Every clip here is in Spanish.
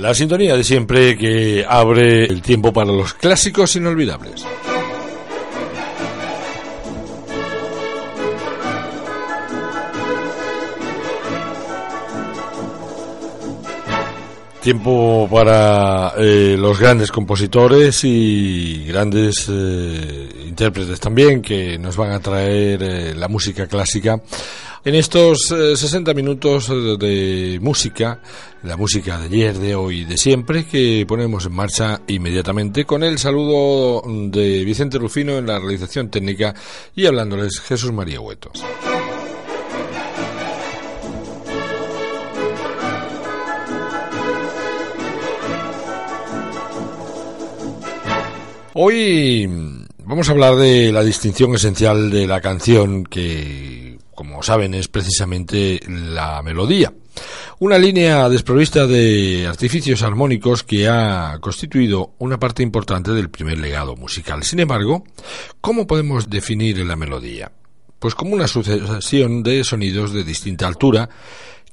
La sintonía de siempre que abre el tiempo para los clásicos inolvidables. Tiempo para eh, los grandes compositores y grandes eh, intérpretes también que nos van a traer eh, la música clásica en estos 60 minutos de música, la música de ayer, de hoy, de siempre, que ponemos en marcha inmediatamente con el saludo de Vicente Rufino en la realización técnica y hablándoles Jesús María Hueto. Hoy vamos a hablar de la distinción esencial de la canción que, como saben, es precisamente la melodía. Una línea desprovista de artificios armónicos que ha constituido una parte importante del primer legado musical. Sin embargo, ¿cómo podemos definir la melodía? Pues como una sucesión de sonidos de distinta altura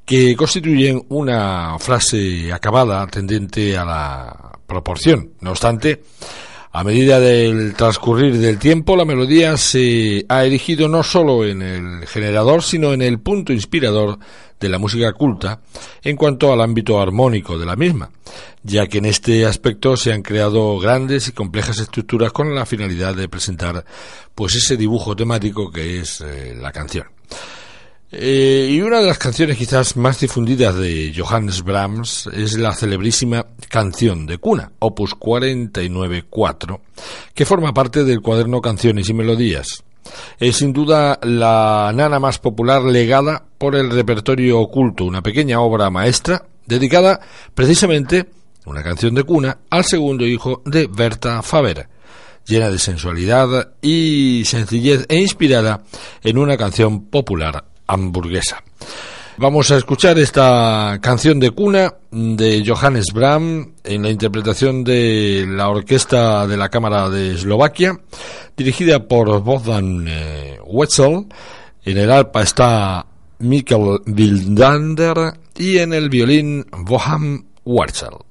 que constituyen una frase acabada tendente a la proporción. No obstante, a medida del transcurrir del tiempo, la melodía se ha erigido no solo en el generador, sino en el punto inspirador de la música culta en cuanto al ámbito armónico de la misma, ya que en este aspecto se han creado grandes y complejas estructuras con la finalidad de presentar pues ese dibujo temático que es eh, la canción. Eh, y una de las canciones quizás más difundidas de Johannes Brahms es la celebrísima Canción de Cuna, opus 49.4, que forma parte del cuaderno Canciones y Melodías. Es sin duda la nana más popular legada por el repertorio oculto, una pequeña obra maestra dedicada precisamente, una canción de cuna, al segundo hijo de Berta Faber, llena de sensualidad y sencillez e inspirada en una canción popular hamburguesa. Vamos a escuchar esta canción de cuna de Johannes Bram en la interpretación de la Orquesta de la Cámara de Eslovaquia, dirigida por Bogdan eh, Wetzel. En el arpa está Mikkel Wildander y en el violín Boham Wetzel.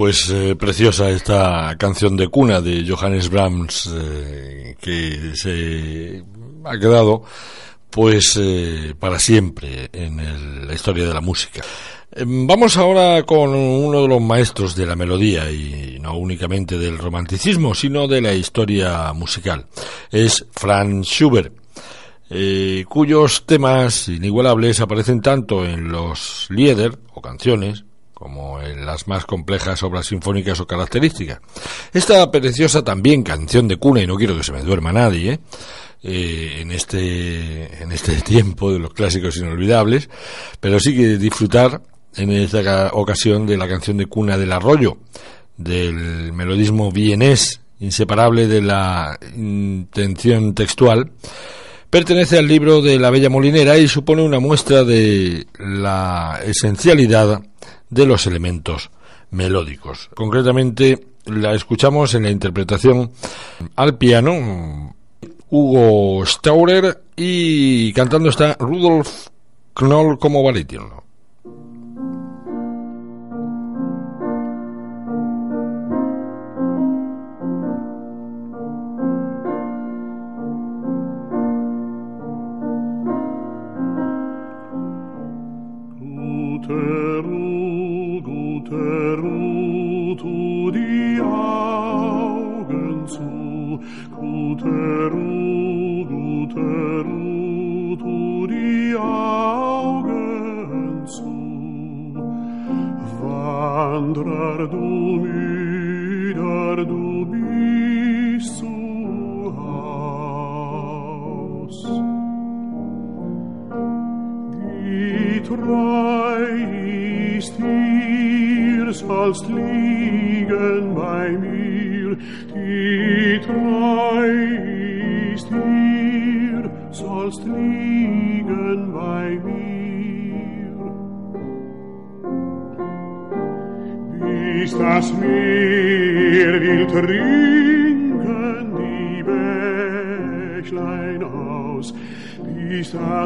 Pues eh, preciosa esta canción de cuna de Johannes Brahms eh, que se ha quedado pues eh, para siempre en la historia de la música. Vamos ahora con uno de los maestros de la melodía y no únicamente del romanticismo, sino de la historia musical. Es Franz Schubert, cuyos temas inigualables aparecen tanto en los Lieder o canciones como en las más complejas obras sinfónicas o características. Esta preciosa también canción de cuna, y no quiero que se me duerma nadie, ¿eh? Eh, en este en este tiempo de los clásicos inolvidables, pero sí que disfrutar en esta ocasión de la canción de cuna del arroyo, del melodismo vienés, inseparable de la intención textual, pertenece al libro de la Bella Molinera y supone una muestra de la esencialidad de los elementos melódicos. Concretamente, la escuchamos en la interpretación al piano Hugo Staurer y cantando está Rudolf Knoll como barítono.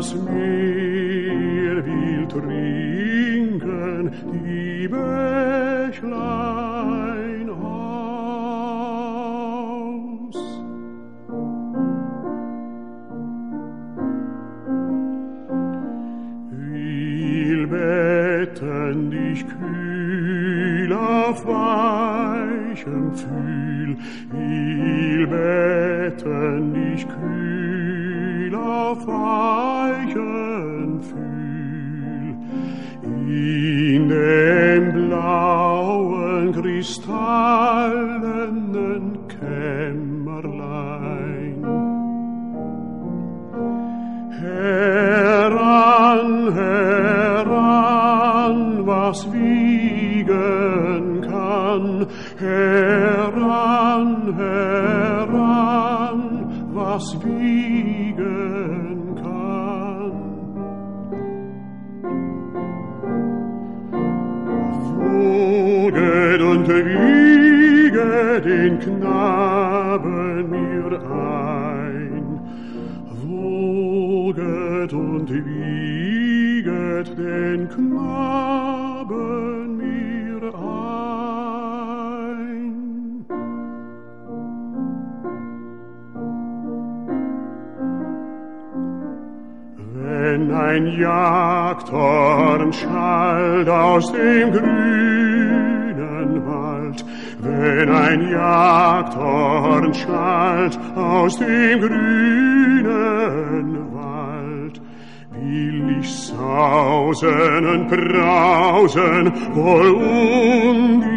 das Meer will trinken, die Bächlein aus. Will betten dich kühl auf weichem Füßen, und wiege den Knaben mir ein. Woget und wieget den Knaben mir ein. Wenn ein Jagdhorn schallt aus dem Grün, wenn ein Jagdhorn schallt aus dem grünen Wald. Will ich sausen und brausen, wohl um die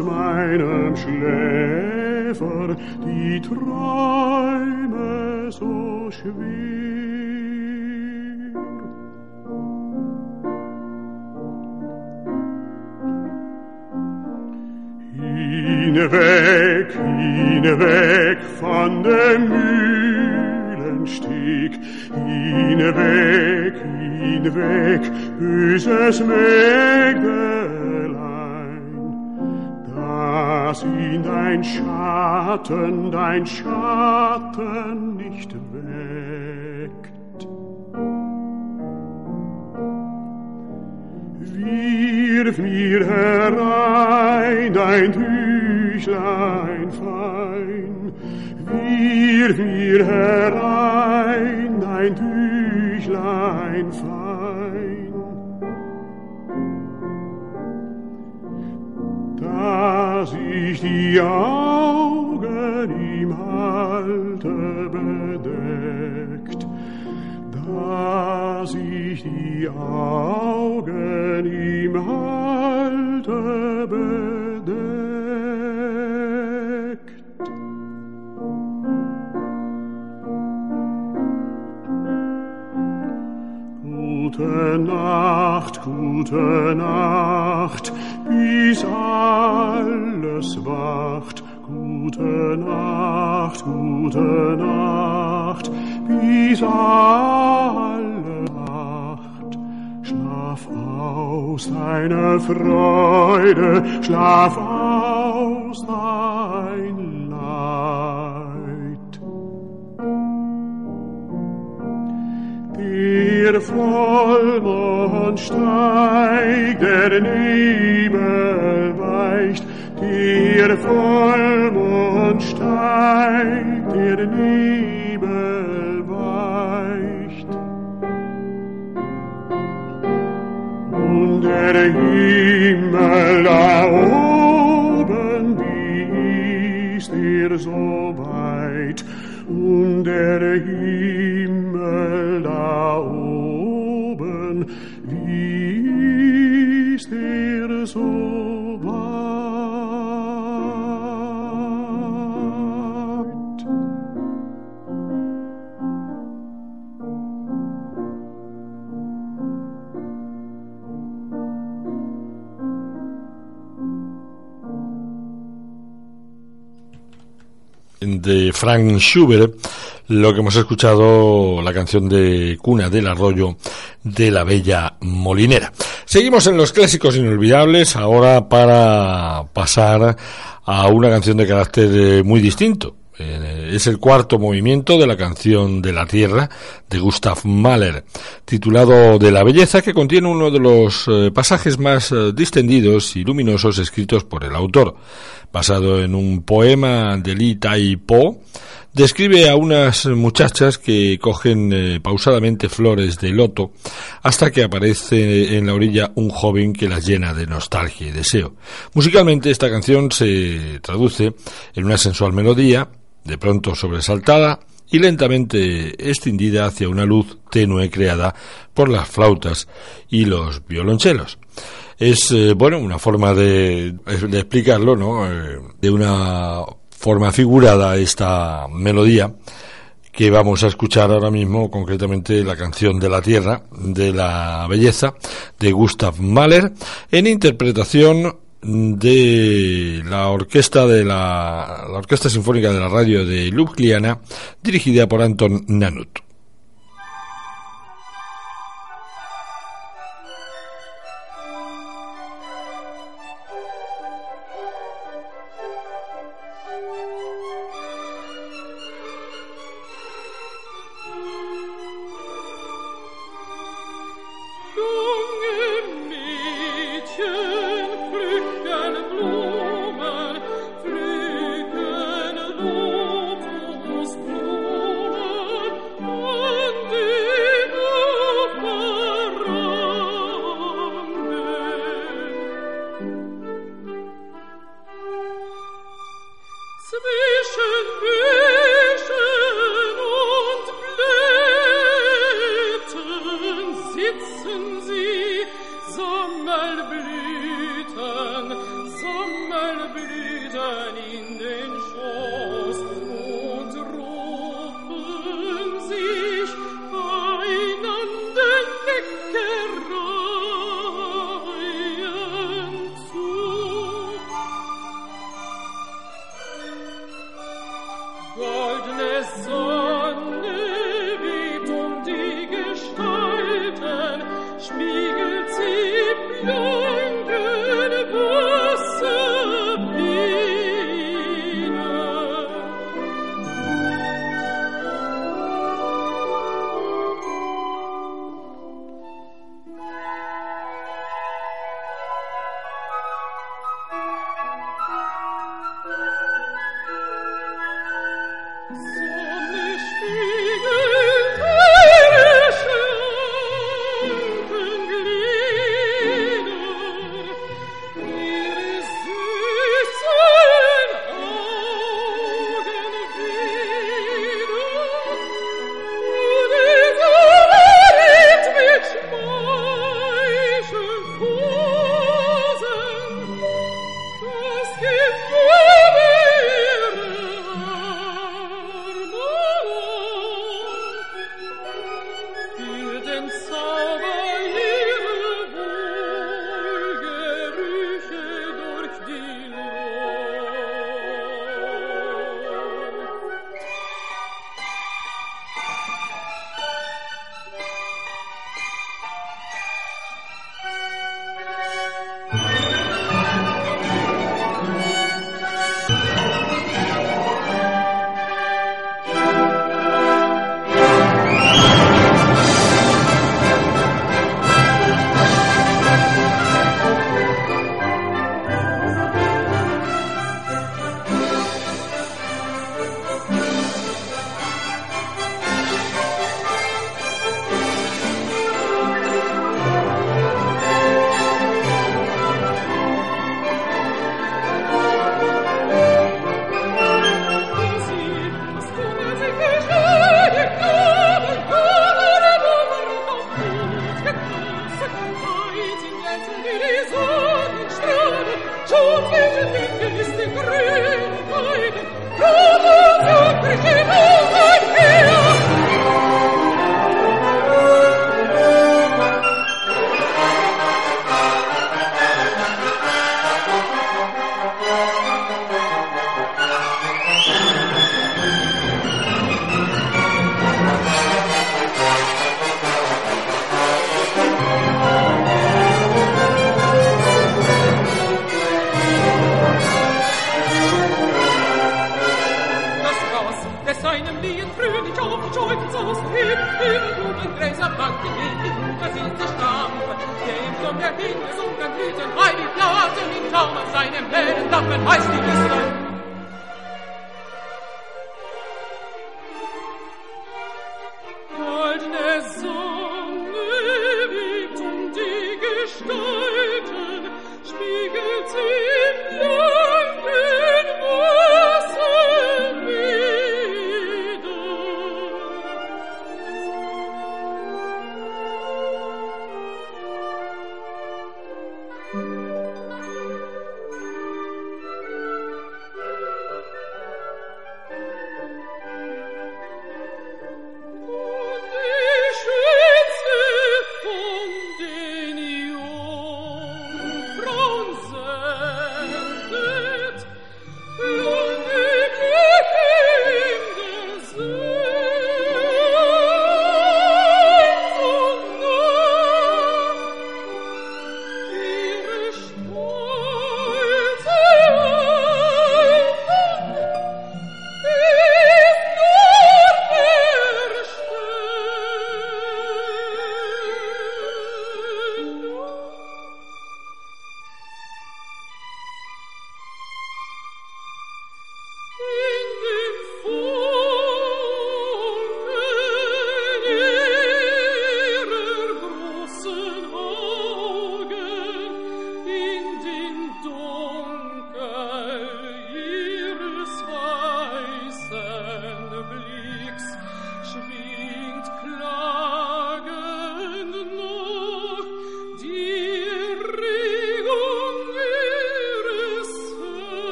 meinem Schläfer die Träume so schwer. Hinweg, hinweg von dem Mühlenstieg, hinweg, hinweg, böses Mägde, da sind dein Schatten, dein Schatten nicht weckt. Wirf mir herein dein Tüchlein fein, wirf mir herein dein Tüchlein fein. Ich die Augen ihm halte bedeckt, dass ich die Augen ihm halte bedeckt. Gute Nacht, gute Nacht, bis alles wacht. Gute Nacht, gute Nacht, bis alle wacht. Schlaf aus deine Freude, schlaf aus dein Der Vollmond steigt, der Nebel weicht, der Vollmond steigt, der Nebel weicht. Und der Himmel ist er so weit? Und der Himmel da oben, wie ist er so de Frank Schubert, lo que hemos escuchado, la canción de Cuna del Arroyo de la Bella Molinera. Seguimos en los clásicos inolvidables, ahora para pasar a una canción de carácter eh, muy distinto. Eh, es el cuarto movimiento de la canción de la Tierra de Gustav Mahler, titulado De la Belleza, que contiene uno de los eh, pasajes más eh, distendidos y luminosos escritos por el autor. Basado en un poema de Li Tai Po, describe a unas muchachas que cogen pausadamente flores de loto hasta que aparece en la orilla un joven que las llena de nostalgia y deseo. Musicalmente esta canción se traduce en una sensual melodía, de pronto sobresaltada y lentamente extendida hacia una luz tenue creada por las flautas y los violonchelos. Es, eh, bueno, una forma de, de explicarlo, ¿no? Eh, de una forma figurada esta melodía que vamos a escuchar ahora mismo, concretamente la canción de la Tierra, de la Belleza, de Gustav Mahler, en interpretación de la orquesta de la, la orquesta sinfónica de la radio de Ljubljana dirigida por Anton Nanut.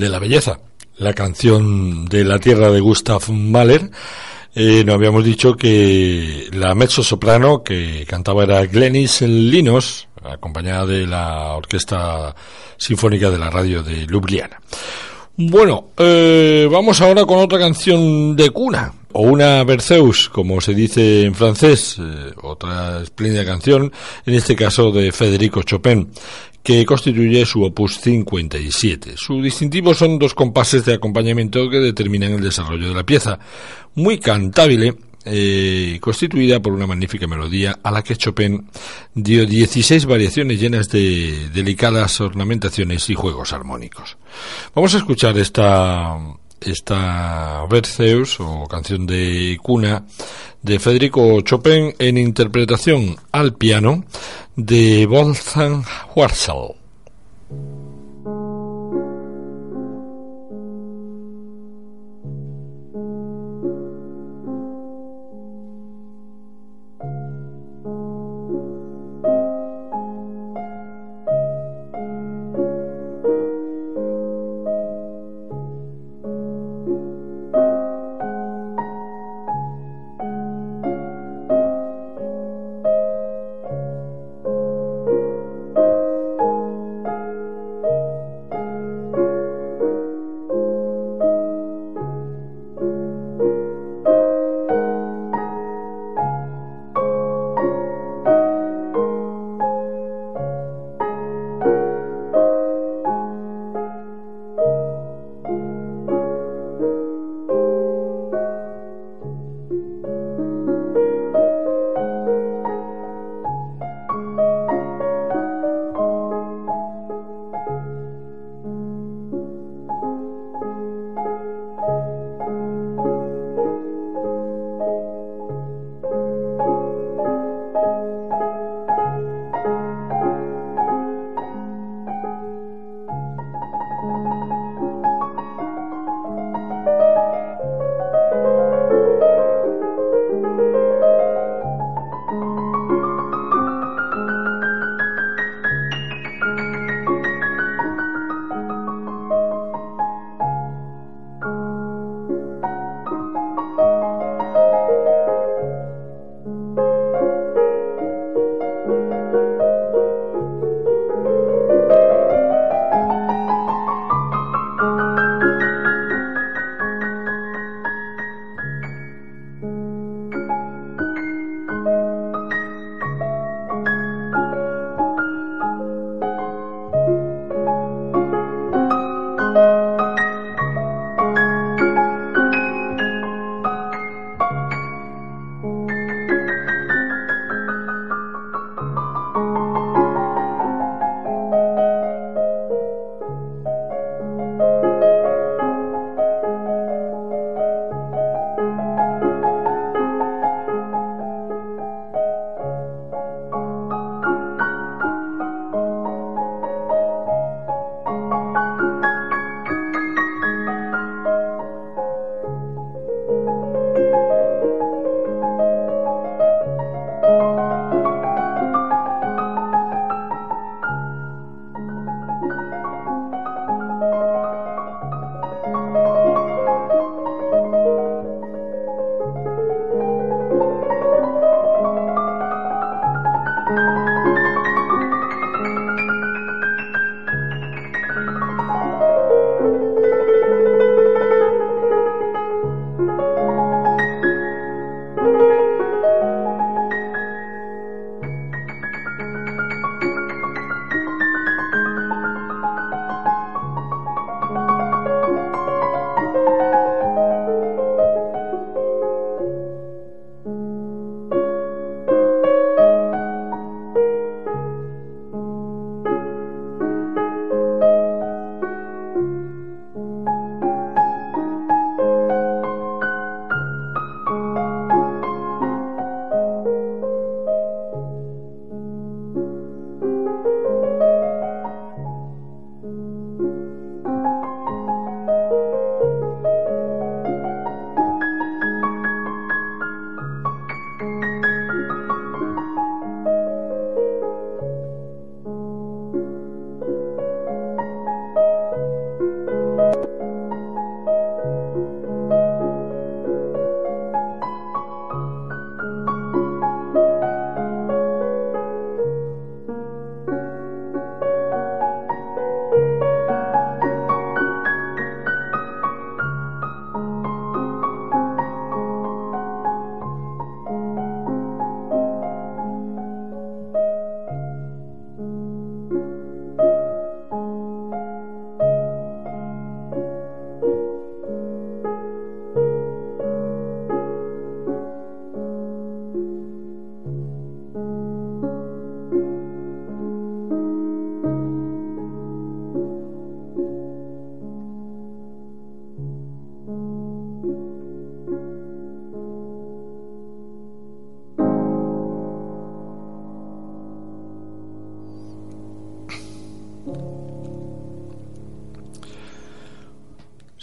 De la belleza, la canción de la tierra de Gustav Mahler. Eh, nos habíamos dicho que la mezzo soprano que cantaba era Glenis Linos, acompañada de la Orquesta Sinfónica de la Radio de Ljubljana. Bueno, eh, vamos ahora con otra canción de cuna, o una Berceus, como se dice en francés, eh, otra espléndida canción, en este caso de Federico Chopin, que constituye su opus 57. Su distintivo son dos compases de acompañamiento que determinan el desarrollo de la pieza, muy cantable, eh, constituida por una magnífica melodía a la que Chopin dio 16 variaciones llenas de delicadas ornamentaciones y juegos armónicos. Vamos a escuchar esta esta Berceus o canción de cuna de Federico Chopin en interpretación al piano de Wolfgang Warzel.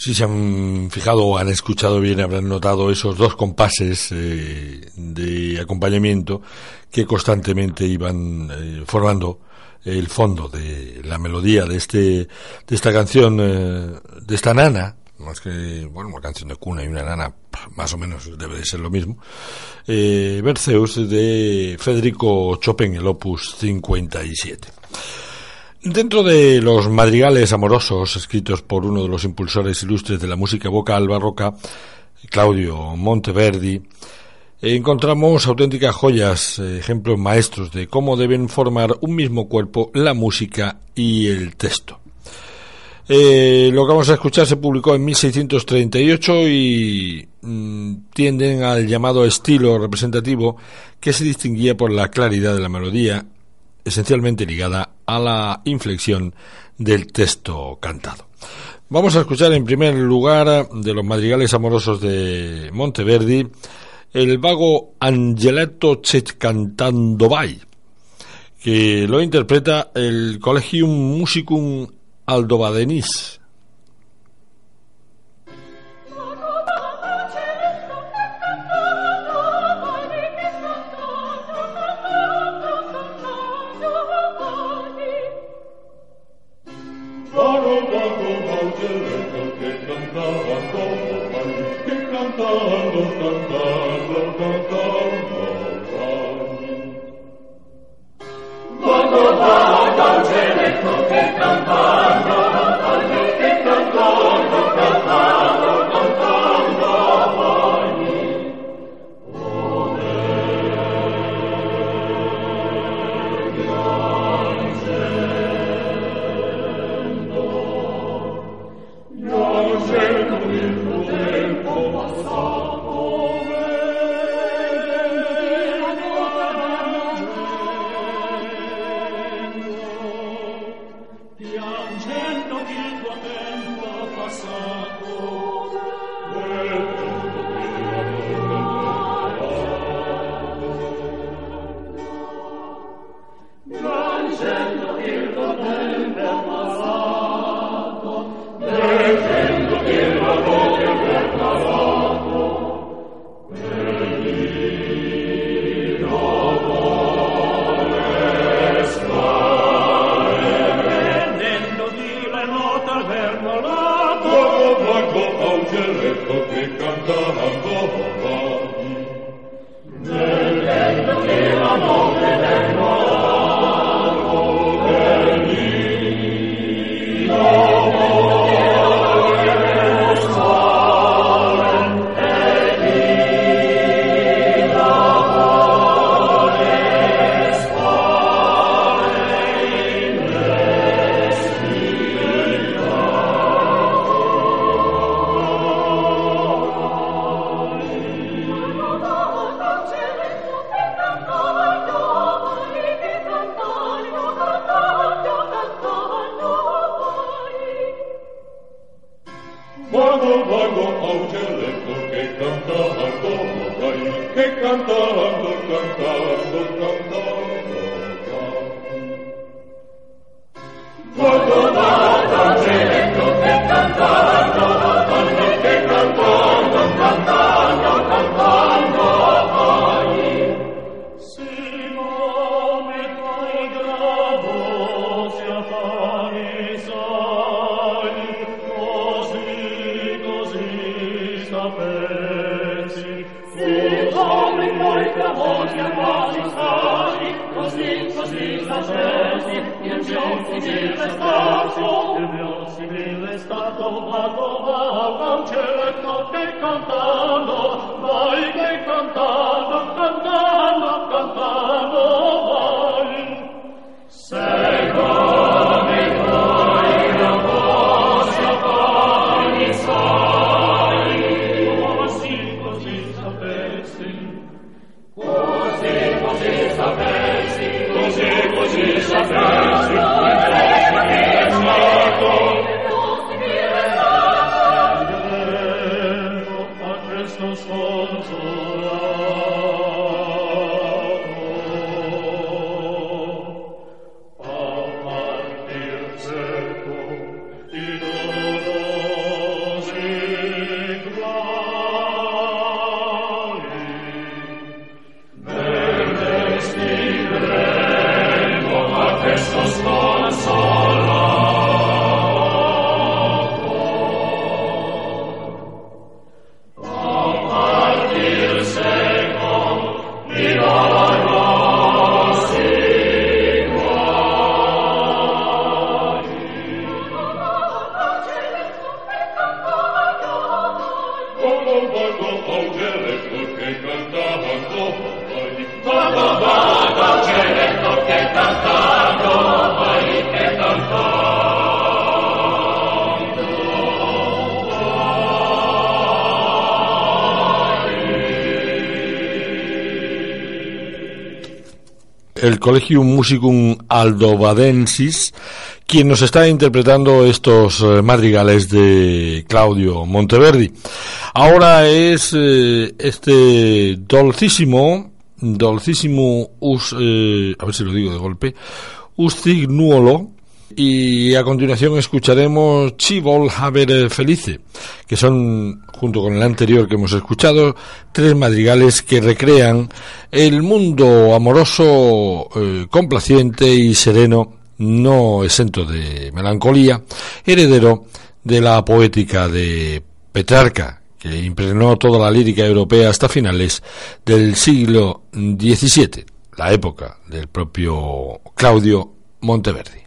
Si se han fijado o han escuchado bien, habrán notado esos dos compases eh, de acompañamiento que constantemente iban eh, formando el fondo de la melodía de este de esta canción eh, de esta nana más que bueno una canción de cuna y una nana más o menos debe de ser lo mismo Berceus de Federico Chopin el opus 57 Dentro de los madrigales amorosos escritos por uno de los impulsores ilustres de la música vocal barroca, Claudio Monteverdi, encontramos auténticas joyas, ejemplos maestros de cómo deben formar un mismo cuerpo la música y el texto. Eh, lo que vamos a escuchar se publicó en 1638 y mm, tienden al llamado estilo representativo que se distinguía por la claridad de la melodía, esencialmente ligada a la inflexión del texto cantado. Vamos a escuchar en primer lugar de los madrigales amorosos de Monteverdi el vago Angeletto cantando vai, que lo interpreta el Collegium Musicum Aldobadenis. Mio a Collegium Musicum Aldobadensis, quien nos está interpretando estos eh, madrigales de Claudio Monteverdi. Ahora es eh, este dolcísimo, dolcísimo, us, eh, a ver si lo digo de golpe, ustignuolo, y a continuación escucharemos Chivol Haber Felice, que son, junto con el anterior que hemos escuchado, tres madrigales que recrean el mundo amoroso, eh, complaciente y sereno, no exento de melancolía, heredero de la poética de Petrarca, que impregnó toda la lírica europea hasta finales del siglo XVII, la época del propio Claudio Monteverdi.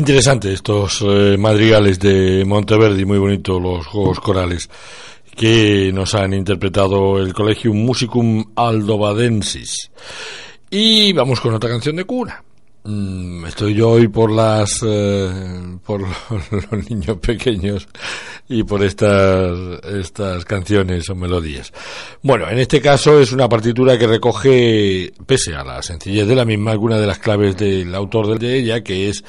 Interesante estos eh, madrigales de Monteverdi, muy bonitos los juegos corales que nos han interpretado el Collegium Musicum Aldobadensis. Y vamos con otra canción de cuna. Mm, estoy yo hoy por las eh, por los niños pequeños y por estas estas canciones o melodías. Bueno, en este caso es una partitura que recoge, pese a la sencillez de la misma, alguna de las claves del autor de ella, que es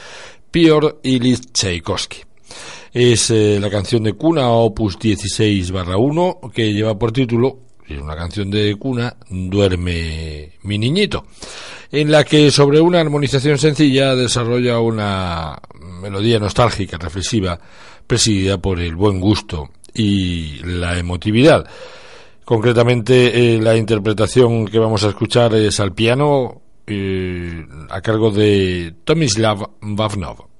Piotr Ilyich Tchaikovsky. Es eh, la canción de cuna opus 16 barra 1 que lleva por título, es una canción de cuna, Duerme mi niñito, en la que sobre una armonización sencilla desarrolla una melodía nostálgica, reflexiva, presidida por el buen gusto y la emotividad. Concretamente, eh, la interpretación que vamos a escuchar es al piano eh, a cargo de Tomislav Vavnov.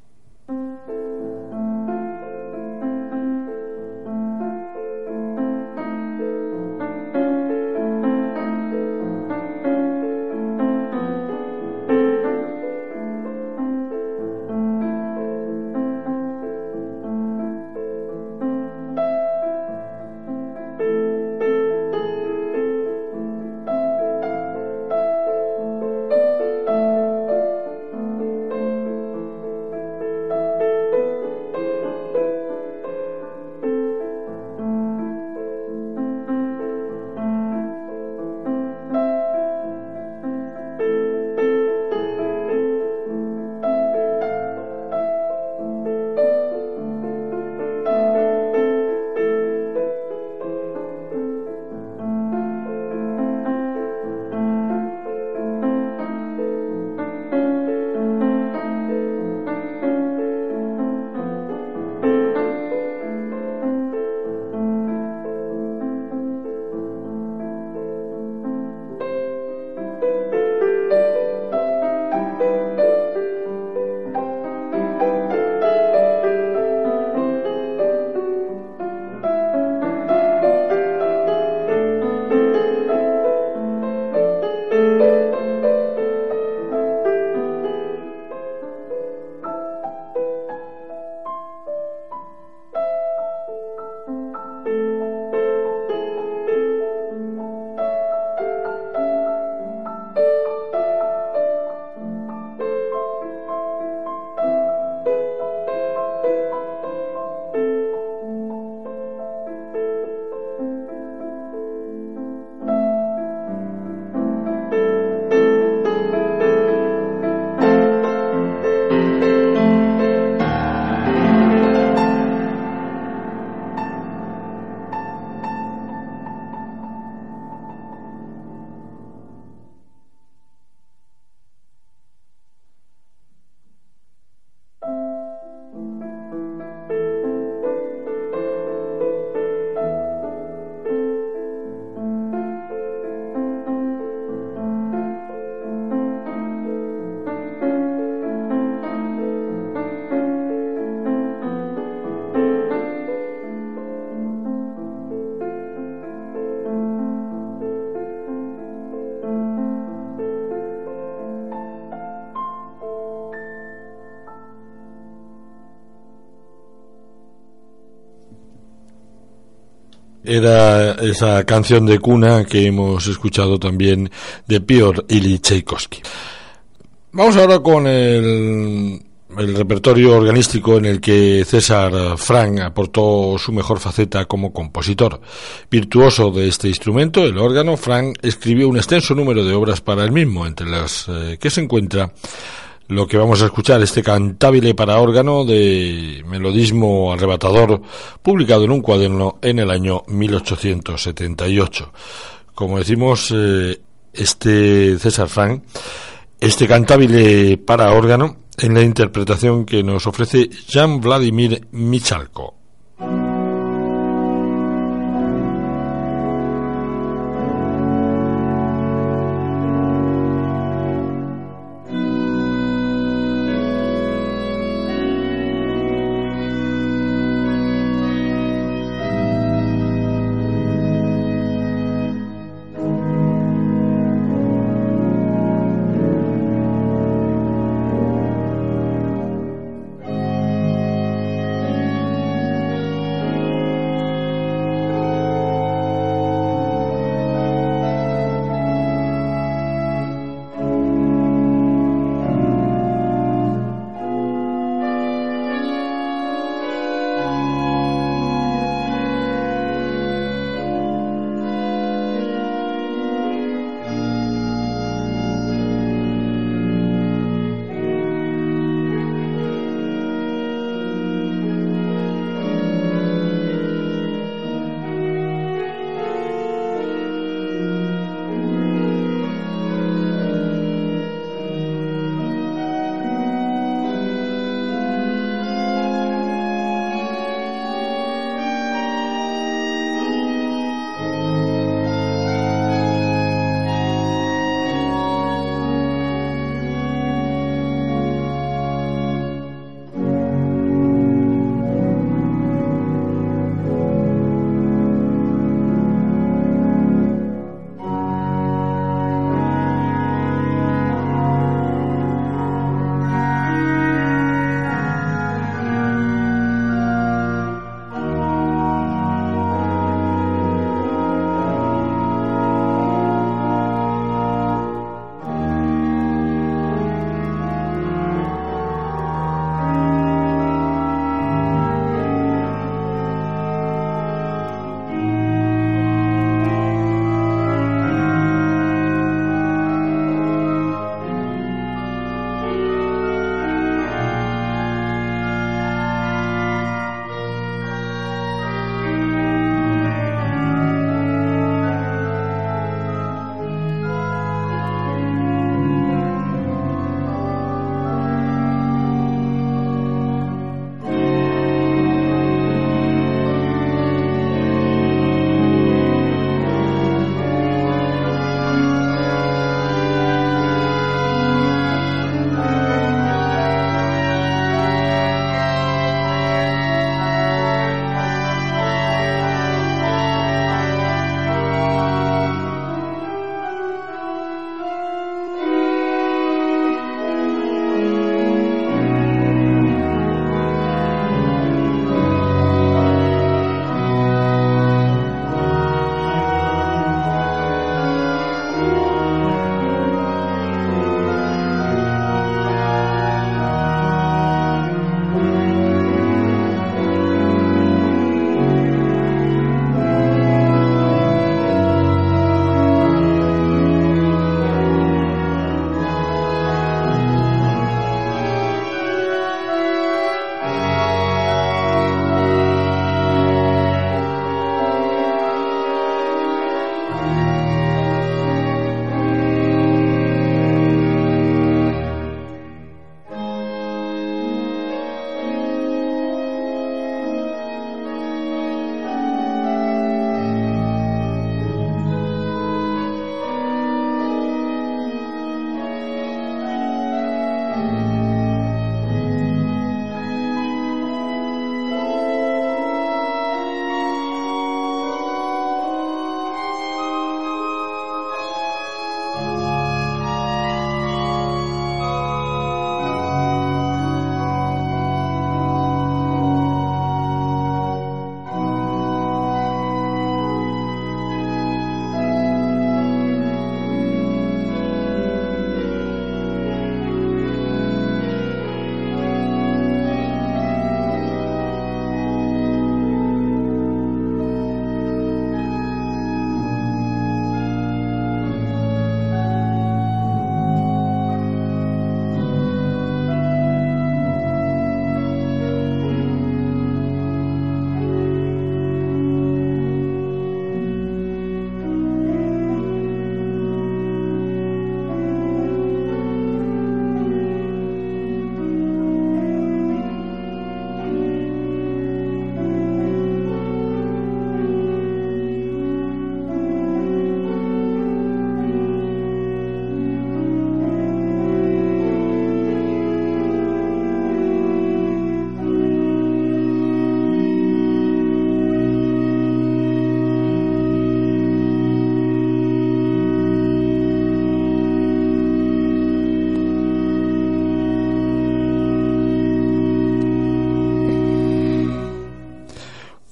Era esa canción de cuna que hemos escuchado también de Piotr Ilyich Tchaikovsky. Vamos ahora con el, el, repertorio organístico en el que César Frank aportó su mejor faceta como compositor. Virtuoso de este instrumento, el órgano, Frank escribió un extenso número de obras para el mismo, entre las eh, que se encuentra lo que vamos a escuchar, este cantabile para órgano de melodismo arrebatador, publicado en un cuaderno en el año 1878. Como decimos, eh, este César Frank, este cantabile para órgano, en la interpretación que nos ofrece Jean Vladimir Michalko.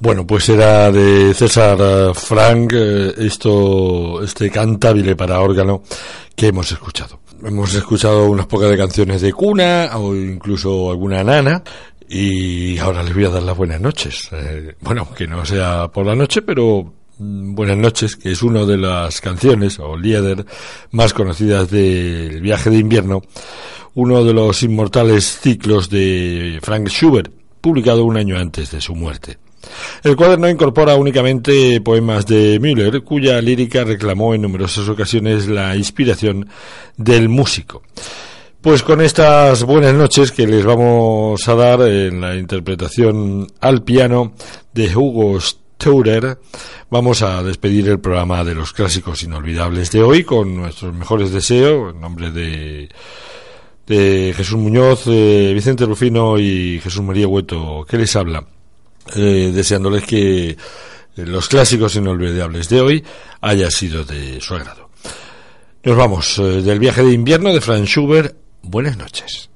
Bueno, pues era de César Frank eh, esto, este cantabile para órgano que hemos escuchado. Hemos escuchado unas pocas de canciones de cuna o incluso alguna nana y ahora les voy a dar las buenas noches. Eh, bueno, que no sea por la noche, pero mm, Buenas noches, que es una de las canciones o líder más conocidas del viaje de invierno, uno de los inmortales ciclos de Frank Schubert, publicado un año antes de su muerte. El cuaderno incorpora únicamente poemas de Müller, cuya lírica reclamó en numerosas ocasiones la inspiración del músico. Pues con estas buenas noches que les vamos a dar en la interpretación al piano de Hugo Staurer, vamos a despedir el programa de los clásicos inolvidables de hoy con nuestros mejores deseos, en nombre de, de Jesús Muñoz, eh, Vicente Rufino y Jesús María Hueto, que les habla eh, deseándoles que los clásicos inolvidables de hoy haya sido de su agrado. Nos vamos eh, del viaje de invierno de Franz Schubert. Buenas noches.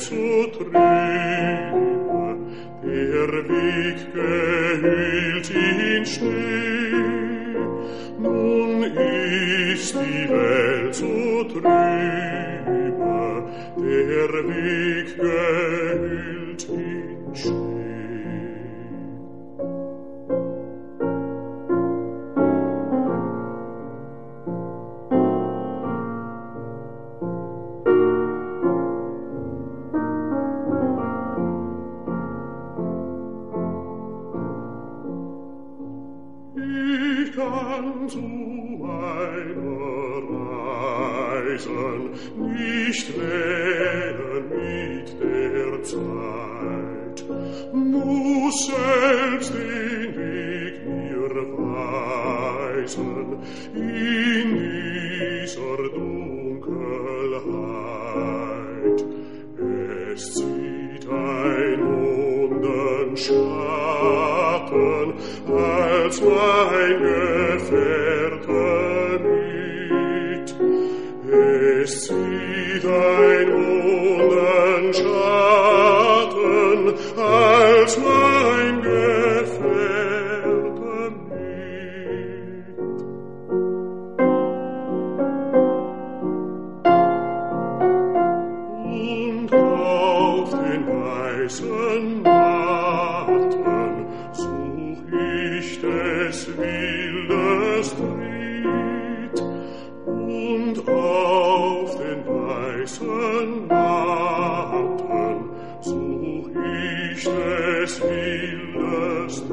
zu trübe, der Weg gehüllt in Schnee. Nun ist die Welt zu trübe, der Weg gehüllt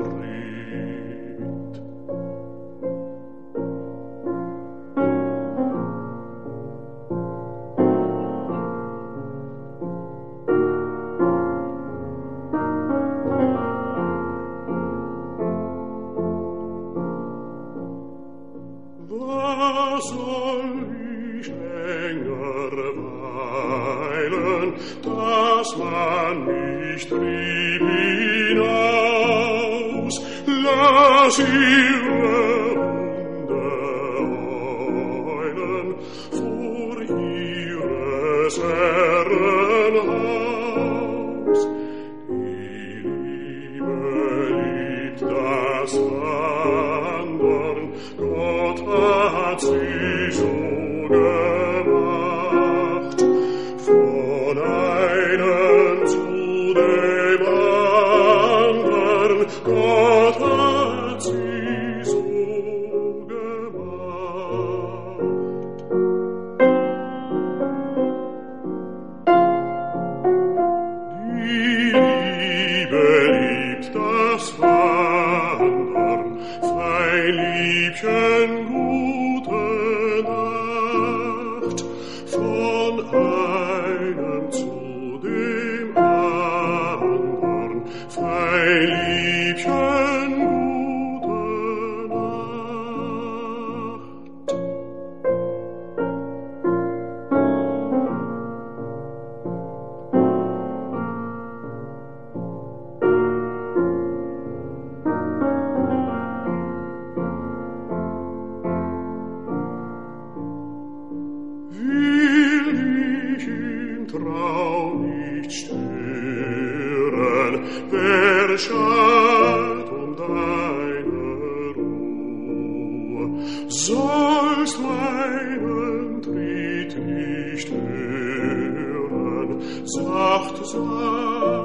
Holy frau nicht stören, wer schad um deine Ruhe, sollst meinen Tritt nicht hören, sacht, sacht,